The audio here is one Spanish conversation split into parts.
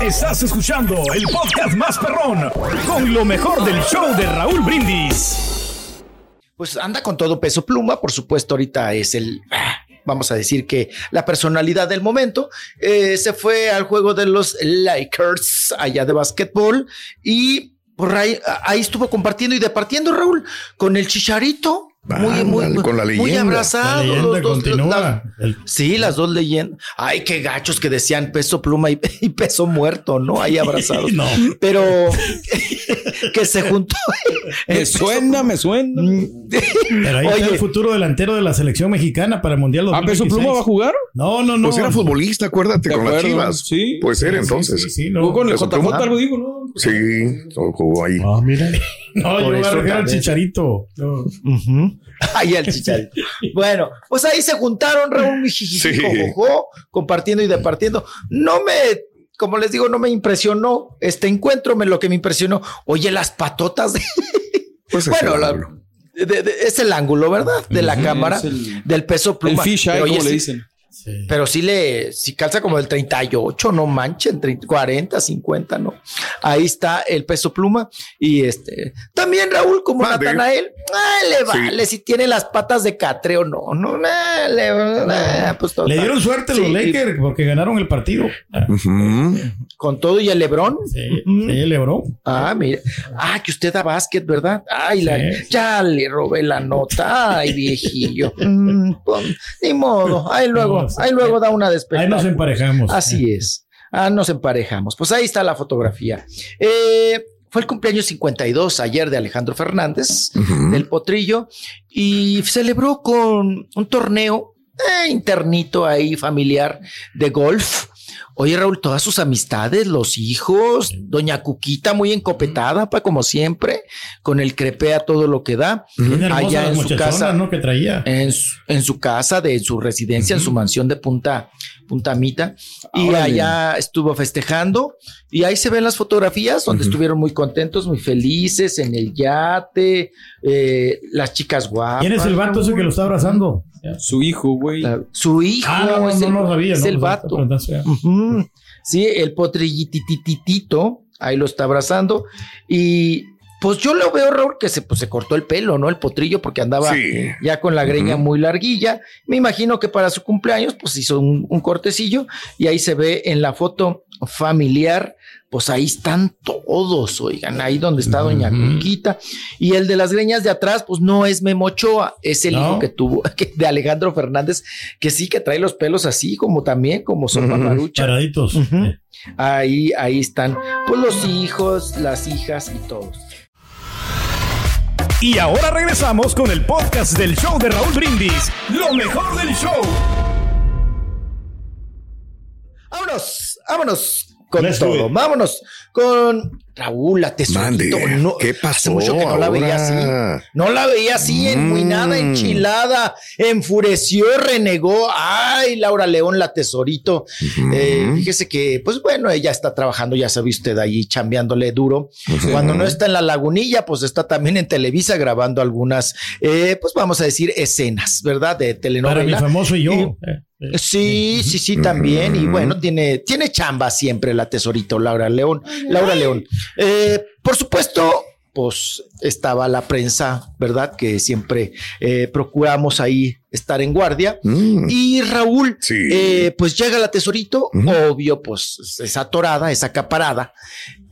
Estás escuchando el podcast más perrón con lo mejor del show de Raúl Brindis. Pues anda con todo peso pluma, por supuesto, ahorita es el, vamos a decir que la personalidad del momento. Eh, se fue al juego de los Lakers allá de básquetbol y por ahí, ahí estuvo compartiendo y departiendo Raúl con el chicharito. Muy, muy, con la muy leyenda. abrazado. La leyenda los dos, continúa. sí, las dos leyendas. Ay, qué gachos que decían peso pluma y, y peso muerto, ¿no? Ahí abrazados. No. Pero que se juntó. Me peso suena, me suena. Pero ahí está Oye. el futuro delantero de la selección mexicana para el Mundial ¿A Peso 2026. Pluma va a jugar? No, no, no. Pues era futbolista, acuérdate, ¿De con las chivas. Sí. Puede ser Sí, entonces. Sí, Sí, sí, no. Jugó con el Peso JJ, Pluma. algo digo, ¿no? jugó ahí. Ah, mira. No, Por yo voy a al chicharito. No. Ahí el chicharito. Bueno, pues ahí se juntaron Raúl y Como les digo, no me impresionó este encuentro, me lo que me impresionó. Oye, las patotas de. Pues es bueno, el la- ángulo. de- de- es el ángulo, ¿verdad? De la cámara, el- del peso El pluma. fish eye, Pero, oye, como le dicen. Sí. Pero sí le, si calza como del 38, no manchen, 30, 40, 50, no. Ahí está el peso pluma. Y este, también Raúl, como. Natanael, ah, le Sí. vale si tiene las patas de catre o no, no, nah, le, nah, pues. Le dieron suerte Sí, los Lakers porque ganaron el partido. Con todo y el Lebrón. Sí, sí, Lebron. Ah, mira. Ah, que usted da básquet, ¿verdad? Ay, la- Sí. ya le robé la nota. Ay, viejillo. Mm, pues, ni modo. Ahí luego, Ahí luego da una Ahí despedida. nos emparejamos. Así es. Ah, nos emparejamos. Pues ahí está la fotografía. Eh, fue el cumpleaños 52 ayer de Alejandro Fernández, Ujú. del Potrillo, y celebró con un torneo eh, internito ahí, familiar, de golf. Oye, Raúl, todas sus amistades, los hijos, doña Cuquita muy encopetada, pa, como siempre, con el crepe a todo lo que da. Allá en su casa, ¿no? Que traía. en su, en su casa, de su residencia, en su mansión de Punta, Punta Mita. Y allá estuvo festejando. Y ahí se ven las fotografías donde estuvieron muy contentos, muy felices, en el yate, eh, las chicas guapas. ¿Quién es el vato ese que lo está abrazando? Su hijo, güey. La- su hijo Ah, no, no, es el, no, no sabía. es no, el vato. Sí, el potrillitititito, ahí lo está abrazando. Y pues yo lo veo, Raúl, que se, pues, se cortó el pelo, ¿no? El potrillo, porque andaba Sí. ya con la greña muy larguilla. Me imagino que para su cumpleaños, pues hizo un, un cortecillo y ahí se ve en la foto familiar, pues ahí están todos, oigan, ahí donde está Doña Ujú. Cuquita. Y el de las greñas de atrás, pues no es Memo Ochoa, es el No. hijo que tuvo, que- de Alejandro Fernández, que sí que trae los pelos así, como también, como son Ujú. marucha. Paraditos. Eh, Ahí, ahí están, pues los hijos, las hijas y todos. Y ahora regresamos con el podcast del show de Raúl Brindis. Lo mejor del show. Vámonos, vámonos con Let's do todo. Vámonos con Raúl, la tesorito. No, ¿qué Hace pasó mucho que no la veía así. No la veía así, enmuinada, Mm. enchilada, enfureció, renegó. Ay, Laura León, la tesorito. Eh, fíjese que, pues bueno, ella está trabajando, ya sabe usted, ahí chambeándole duro. Cuando no está en la lagunilla, pues está también en Televisa grabando algunas, eh, pues vamos a decir, escenas, ¿verdad? De telenovela. Para mi famoso y yo. Y- eh, eh. Sí, sí, sí, también. Y bueno, tiene, tiene chamba siempre la tesorito Laura León. Laura León. Eh, por supuesto, pues estaba la prensa, ¿verdad? Que siempre eh, procuramos ahí estar en guardia. Mm. Y Raúl, Sí. eh, pues llega la tesorito, obvio, pues esa atorada, esa acaparada.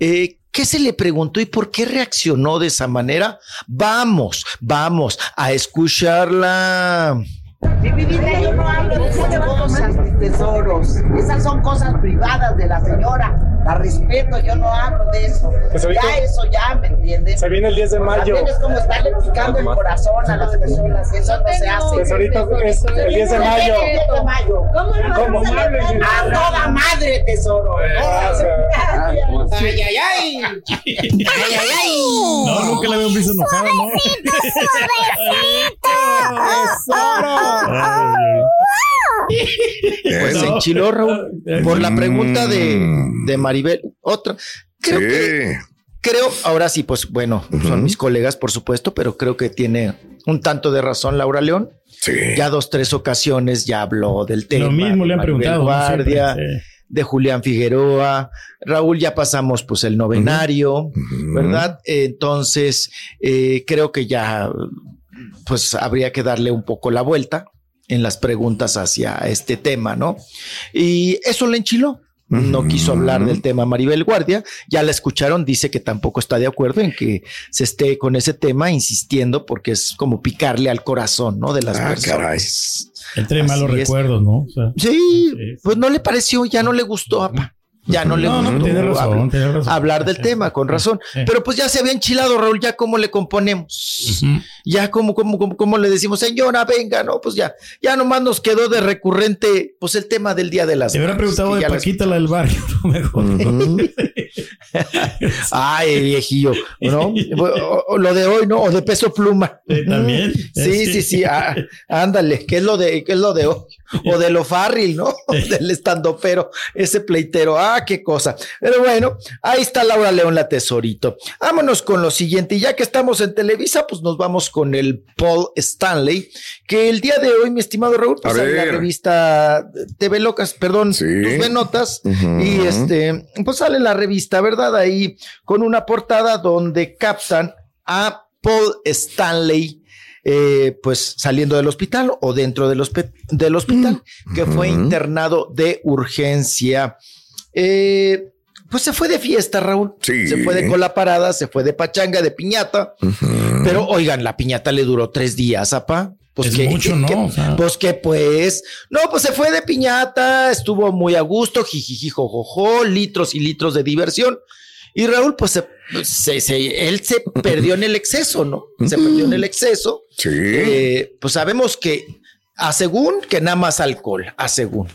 Eh, ¿Qué se le preguntó y por qué reaccionó de esa manera? Vamos, vamos a escucharla. Mi vida, yo no hablo de esas cosas, mis tesoros. Esas son cosas privadas de la señora. La respeto, yo no hablo de eso. Ya eso ya, ¿me entiendes? Se viene el 10 de mayo. También es como estarle picando el corazón a las personas. Eso no se hace. Tesorito, es el 10 de mayo. El 10 de mayo. ¿Cómo? A toda madre, tesoro. Ay, ay, ay. Ay, ay, ay. No, nunca la había visto enojada, ¿no? Pues Eh, se enchiló Raúl por la pregunta de, de Maribel. Otra. Creo que, sí. creo, ahora sí, pues bueno, son mis colegas, por supuesto, pero creo que tiene un tanto de razón Laura León. Sí. Ya dos, tres ocasiones ya habló del tema. Lo mismo le han Maribel preguntado. Guardia, Siempre, sí. de Julián Figueroa. Raúl, ya pasamos pues el novenario. ¿verdad? Entonces, eh, creo que ya pues habría que darle un poco la vuelta en las preguntas hacia este tema, ¿no? Y eso le enchiló. No quiso hablar del tema Maribel Guardia. Ya la escucharon, dice que tampoco está de acuerdo en que se esté con ese tema, insistiendo, porque es como picarle al corazón, ¿no? De las Ah, personas. Entre Así malos es. recuerdos, ¿no? O sea, Sí, Sí, pues no le pareció, ya no le gustó, apa. Ya no le gustó no, razón, hablar, tiene razón. hablar del Sí. tema, con razón. Sí. Pero pues ya se había enchilado, Raúl, ya cómo le componemos. Ya como, como, como, como le decimos, señora, venga, no, pues ya, ya nomás nos quedó de recurrente, pues el tema del Día de las Te hubiera preguntado de Paquita, la del barrio, no mejor. Ay, viejillo, ¿no? O- o lo de hoy, ¿no? O de peso pluma. También. Sí, sí, sí. ah, ándale, ¿qué es lo de, qué es lo de hoy? O de lo fárril, ¿no? Del estandopero, ese pleitero. Ah, qué cosa. Pero bueno, ahí está Laura León, la tesorito. Vámonos con lo siguiente. Y ya que estamos en Televisa, pues nos vamos con el Paul Stanley, que el día de hoy, mi estimado Raúl, pues en la revista TV Locas, perdón, Sí. tus ve notas, Ujú. y este, pues sale la revista, ¿verdad? Ahí con una portada donde captan a Paul Stanley, eh, pues saliendo del hospital o dentro del, del hospital, que fue internado de urgencia. Eh, pues se fue de fiesta, Raúl. Sí. Se fue de cola parada, se fue de pachanga, de piñata. Pero oigan, la piñata le duró tres días, apa. Pues Es que, mucho, que- ¿no? que- O sea- pues que pues, no, pues se fue de piñata, estuvo muy a gusto, jijiji, jojojo, litros y litros de diversión. Y Raúl, pues se, se- se- él se perdió en el exceso, ¿no? Se perdió en el exceso. Sí. Eh, pues sabemos que a según que nada más alcohol, a según.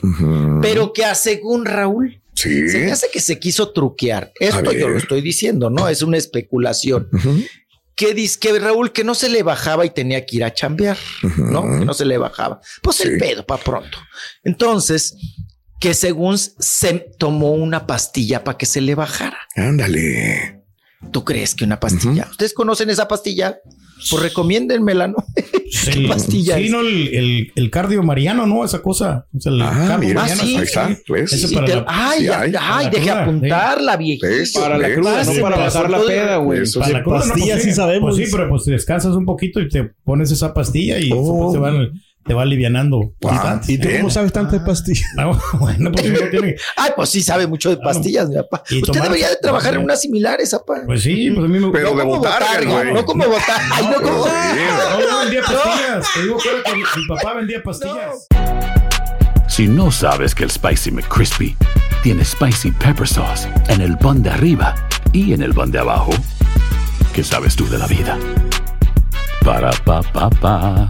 Pero que a según Raúl, Sí. se me hace que se quiso truquear. Esto yo lo estoy diciendo, ¿no? Es una especulación Ujú. que dice que Raúl que no se le bajaba y tenía que ir a chambear, ¿no? Que no se le bajaba. Pues el pedo para pronto. Entonces, que según se tomó una pastilla para que se le bajara. Ándale. ¿Tú crees que una pastilla? ¿Ustedes conocen esa pastilla? Pues recomiéndenmela, ¿no? El- pastilla Sí, es? no, el, el, el cardio mariano, ¿no? Esa cosa. Es el Ah, cardio mira, mariano, sí, ahí está. ¿ves? Ese para te- la- ay, sí ay, ay, apuntarla. ¿Ves? Para la cruda, no Sí, para bajar la peda, güey. Para sí. la cruda, no, pastillas pues sí sabemos. Pues sí, pero pues descansas un poquito y te pones esa pastilla y Oh. pues, te, va, te va alivianando. Ah, ¿Y tú cómo sabes tantas pastillas? No, bueno, pues uno tiene. Ay, pues sí sabe mucho de pastillas, mi papá. Y Usted tomar- debería de trabajar en unas similares, papá. Pues sí, pues a mí me Pero no de como botarga, güey. no como botar. Ay, no como No, yo vendía pastillas. Te digo que era que mi mi papá vendía pastillas. Si no sabes que el Spicy McCrispy tiene Spicy Pepper Sauce en el pan de arriba y en el pan de abajo, ¿qué sabes tú de la vida? Para, pa, pa, pa.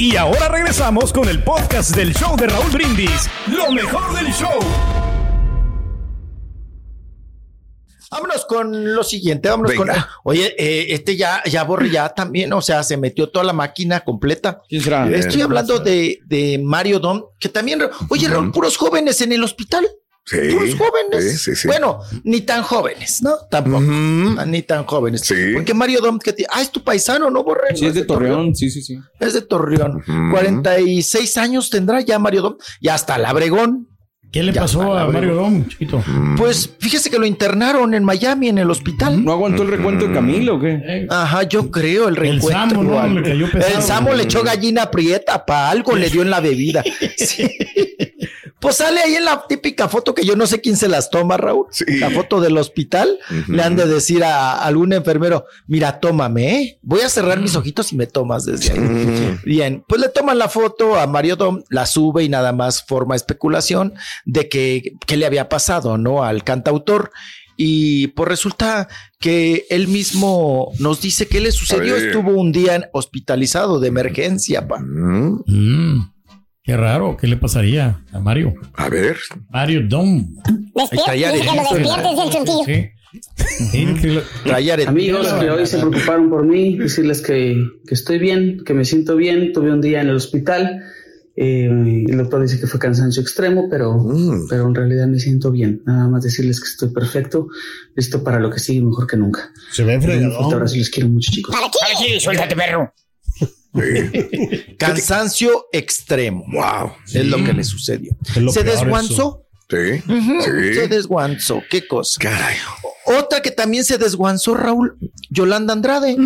Y ahora regresamos con el podcast del show de Raúl Brindis. Lo mejor del show. Vámonos con lo siguiente, vámonos con. Oye, eh, este ya, ya borré ya también, o sea, se metió toda la máquina completa. ¿Quién será? Estoy hablando de, de Mario Dom, que también, oye, Raúl, puros jóvenes en el hospital. Sí. Puros jóvenes. Sí, sí, sí. Bueno, ni tan jóvenes, ¿no? Tampoco. Ah, Ni tan jóvenes. Porque Mario Dom, que te- ah, es tu paisano, ¿no, Borré? Sí, es de Torreón, sí, sí, sí. Es de Torreón. 46 años tendrá ya Mario Dom. Y hasta el Abregón. ¿Qué le pasó a Mario Dom, chiquito? Pues fíjese que lo internaron en Miami, en el hospital. ¿No aguantó el recuento de Camilo o qué? Ajá, yo creo el reencuentro. Samo, ¿no? o algo. Le cayó pesado. el Samo le echó gallina prieta para algo, le dio en la bebida. Sí. Pues sale ahí en la típica foto que yo no sé quién se las toma, Raúl. La foto del hospital. Le han de decir a, a algún enfermero, mira, tómame, ¿eh? Voy a cerrar mis ojitos y me tomas desde ahí. Bien, pues le toman la foto a Mario Dom, la sube y nada más forma especulación de que qué le había pasado, ¿no? Al cantautor. Y pues resulta que él mismo nos dice qué le sucedió. Estuvo un día hospitalizado de emergencia, pa. Mm, qué raro, ¿qué le pasaría a Mario? A ver. Mario Dom. Traía arenisco. Traía arenisco. Amigos que hoy se preocuparon por mí, decirles que, que estoy bien, que me siento bien. Tuve un día en el hospital. eh, el doctor dice que fue cansancio extremo, pero, pero en realidad me siento bien. Nada más decirles que estoy perfecto, listo para lo que sigue mejor que nunca. Se ve Un fuerte fregadón. abrazo les quiero mucho, chicos. aquí? Suéltate, perro. Cansancio extremo. Wow. Es lo que le sucedió. Se desguanzó. Sí. Se desguanzó. Qué cosa. Caray. Otra que también se desguanzó, Raúl, Yolanda Andrade.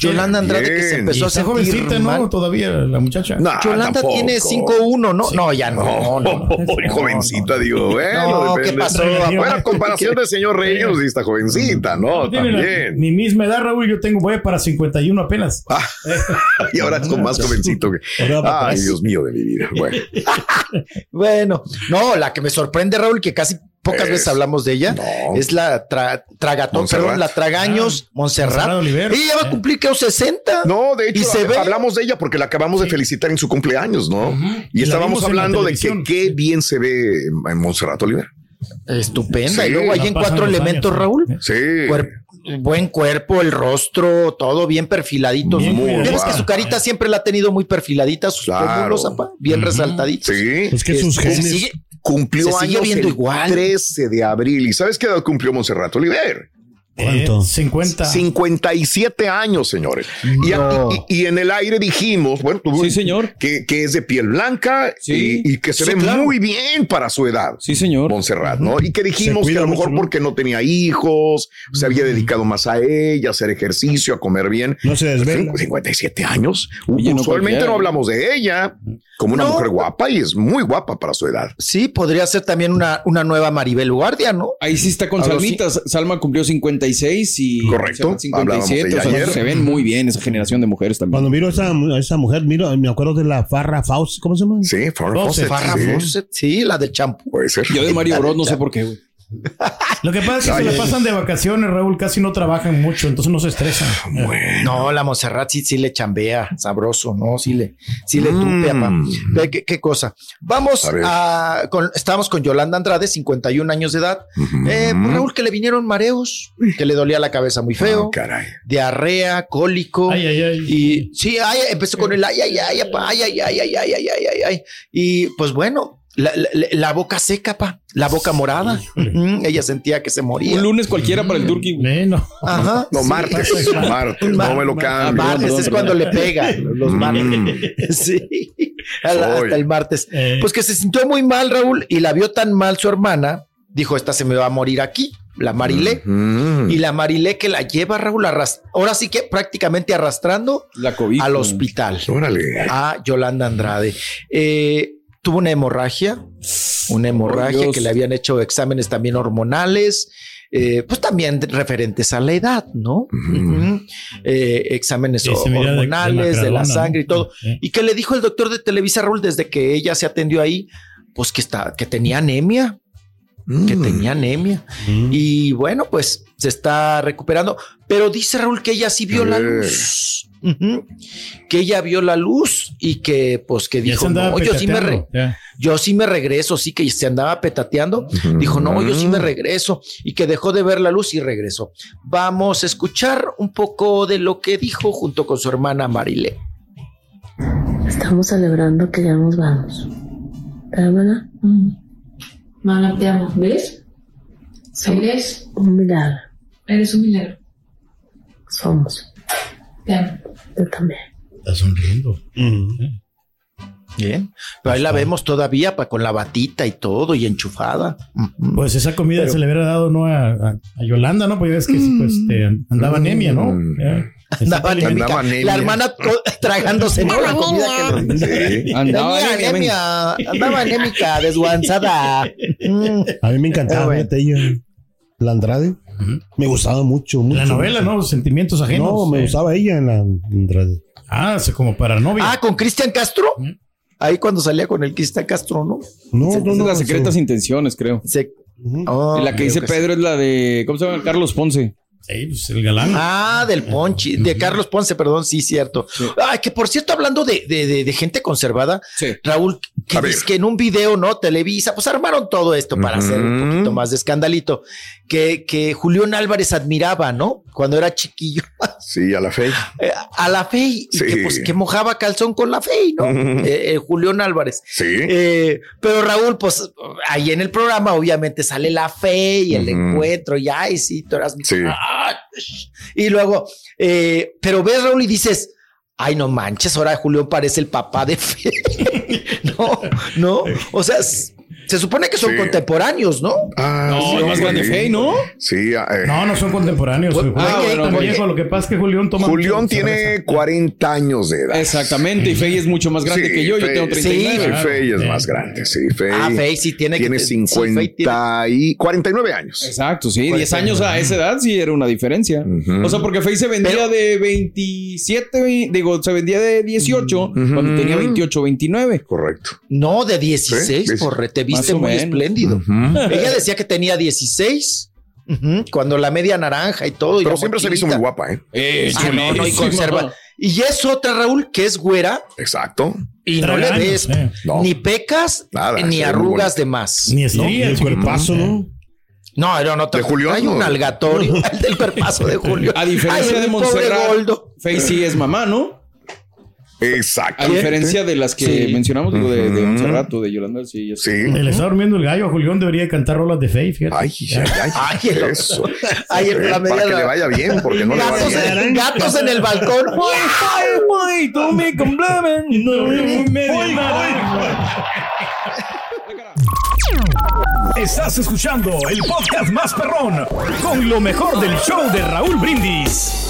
Yolanda Andrade que se empezó a sentir jovencita, mal. ¿no? Todavía la muchacha. No, Yolanda tampoco. tiene 5'1, ¿no? No, ya no. No, no, no. jovencita, digo, bueno, No, ¿qué pasó? Bueno, comparación del señor Reyes y esta jovencita, ¿no? También. mi misma edad, Raúl, yo tengo, voy para 51 apenas. Ah, y ahora es con más jovencito Ay. Dios mío de mi vida. Bueno, Bueno, no, la que me sorprende, Raúl, que casi pocas Es- veces hablamos de ella, no. es la tra- tragatón, Montserrat. perdón, la tragaños, Ah, Montserrat. Ella va a cumplir que 60. No, de hecho, Y se ve- hablamos de ella porque la acabamos de felicitar en su cumpleaños, ¿no? Y estábamos hablando de que qué bien se ve en Montserrat Oliver. Estupenda. Sí, y luego ahí en cuatro elementos, años, Raúl. Sí. Cuer- buen cuerpo, el rostro, todo bien perfiladito. Bien cuidado. Ya ves que su carita siempre la ha tenido muy perfiladita, sus Claro. pómulos, bien resaltaditos. Sí. Es que sus Este, genes. sigue- Cumplió años viendo el igual. 13 de abril. ¿Y sabes qué edad cumplió Montserrat Oliver? ¿Cuánto? Eh, 50. 57 años, señores. Y, No. y- y en el aire dijimos, bueno, tú- Sí, señor. que, que es de piel blanca Sí. y, y que se Sí, ve claro. muy bien para su edad. Sí, señor. Montserrat, ¿no? Y que dijimos que a lo mejor porque no tenía hijos, se había dedicado más a ella, a hacer ejercicio, a comer bien. No se desvela. Cin- 57 años. Oye, Usualmente no hablamos de ella como una No. mujer guapa y es muy guapa para su edad. Sí, podría ser también una, una nueva Maribel Guardia, ¿no? Ahí sí está con Algo Salmita. Salma cumplió 56 y Correcto. Montserrat Hablábamos de 57. ella O sea, ayer. se ven muy bien esa generación de mujeres también. Cuando miro a esa, a esa mujer, miro, me acuerdo de la Farra Faust, ¿cómo se llama? Sí, Farrah Fawcett, Farrah sí, Fawcett, sí, la del champú. Puede ser. Yo de Mario Bros no sé por qué, güey. Lo que pasa es que Ay, se le pasan de vacaciones, Raúl, casi no trabajan mucho, entonces no se estresan. No, la Montserrat sí, sí le chambea, sabroso, ¿no? Sí le, sí le Mm. tupe, papá. Ve ¿Qué, qué cosa? Vamos A a, con, estamos con Yolanda Andrade, 51 años de edad. Eh, pues, Raúl, que le vinieron mareos, que le dolía la cabeza muy feo, Oh, caray. diarrea, cólico. Ay, ay, ay. Y sí, ay, empezó con el ay, ay, ay, ay, ay, ay, ay, ay, ay, ay, ay. Y pues bueno, la, la- la boca seca, pa, la boca morada. Mm, ella sentía que se moría. Un lunes cualquiera para el Turqui. güey. Eh, no. Ajá. No, sí. martes, martes, no me lo Ah, cambio. martes perdón, es cuando le pega, los martes. Sí, la- Soy. hasta el martes. Eh. Pues que se sintió muy mal, Raúl, y la vio tan mal su hermana, dijo, esta se me va a morir aquí, la Marilé. Mm. Y la Marilé que la lleva, Raúl, arras- ahora sí que prácticamente arrastrando La COVID. al hospital. Órale. A Yolanda Andrade. Eh, tuvo una hemorragia, una hemorragia Dios. que le habían hecho exámenes también hormonales, eh, pues también referentes a la edad, ¿no? Eh, exámenes de- hormonales, de, la sangre ¿no? y todo. Y que le dijo el doctor de Televisa Raúl desde que ella se atendió ahí, pues que está, que tenía anemia, que Mm. tenía anemia. Y bueno, pues se está recuperando. Pero dice Raúl que ella sí vio la Eh. Que ella vio la luz y que pues que dijo, no, yo sí, me re- yo sí me regreso, sí que se andaba petateando. Dijo, no, yo sí me regreso y que dejó de ver la luz y regresó. Vamos a escuchar un poco de lo que dijo junto con su hermana Marile. Estamos celebrando que ya nos vamos. ¿Verdad, mana? Mana, te amo. ¿Ves? Eres, Un milagro. eres un milagro. Somos. Te amo. Yo también. Está sonriendo. Bien. Pero ahí la vemos todavía pa- con la batita y todo y enchufada. Pues esa comida Pero- se le hubiera dado no a, a- a Yolanda, ¿no? Pues ya ves que pues, andaba anemia, ¿no? Andaba anémica. Andaba anemia. La hermana tragándose ¿no? la comida que le Sí. Andaba anemia, anemia, andaba anémica, desguanzada. Mm. A mí me encantaba, bueno. fíjate, ella, Me gustaba mucho, mucho. La novela, mucho. ¿no? Sentimientos ajenos. No, me eh. gustaba ella en la. Ah, sí, como para novia. Ah, con Cristian Castro. Ahí cuando salía con el Cristian Castro, ¿no? No, Esa no, no. las secretas intenciones, creo. Se-. Oh, la que dice. Pedro es la de. ¿Cómo se llama? Carlos Ponce. Sí, pues el galán. Ah, del Ponchi, de Carlos Ponce, perdón, sí, cierto. Ay, que por cierto, hablando de, de- de- de gente conservada, Sí. Raúl, que dice que en un video, ¿no? Televisa, pues armaron todo esto para hacer un poquito más de escandalito, que, que Julián Álvarez admiraba, ¿no? Cuando era chiquillo, Sí, a la fe. eh, a la Fey, y Sí. que, pues, que mojaba calzón con la Fey, ¿no? Eh, eh, Julián Álvarez. Sí. Eh, pero Raúl, pues ahí en el programa obviamente sale la fe y el encuentro y ay, sí, tú eras mi- Sí. Ah, y luego, eh, pero ves Raúl y dices, ay, no manches, ahora Julián parece el papá de fe. no, no, o sea, se supone que son Sí. contemporáneos, ¿no? Ah, No, sí. es más grande Fey, ¿no? Sí, ah, eh. No, no son contemporáneos. Pues, ah, Julián bueno, oye. viejo, Lo que pasa es que Julián toma. Julián tiene cerveza. 40 años de edad. Exactamente. Y Fey es mucho más grande Sí, que yo. Yo Fey- tengo sí, 39. Sí, Claro. Fey es Sí. más grande. Sí, Fey. Ah, Fey sí tiene que- Tiene sí, Fey 50 y 49 años. Exacto, sí, 10 años a esa edad sí era una diferencia. Ujú. O sea, porque Fey se vendía Pero- de 27, ve- digo, se vendía de 18 cuando tenía 28, 29. Correcto. No, de 16, Sí, por te viste muy menos. espléndido. Ella decía que tenía 16. ujú, Cuando la media naranja y todo. Pero siempre se le hizo muy guapa, ¿eh? Eh, Ah, no, no, y conserva. Y es otra, Raúl, que es güera Exacto. y no le ves eh. No. ni pecas Nada, ni arrugas de más. Ni No, estrías. el cuerpazo, ¿no? No, no, no. De Julián, Hay no. un algatorio. el del perpaso de Julio. A diferencia Ay, de Montserrat, Goldo. Fey sí es mamá, ¿no? Exacto. A diferencia de las que Sí. mencionamos, digo, de, de Ujú. Montserrat o de Yolanda, sí. Sí. Le está durmiendo el gallo. A Julián debería cantar rolas de Fey, fíjate. Ay, ay, ay. Ay, el- Eso. Ay, el- la Eh, media- Para que le vaya bien, porque no le va gatos, bien. en, gatos en el balcón. Ay, tú me complementas. Estás escuchando el podcast más perrón con lo mejor del show de Raúl Brindis.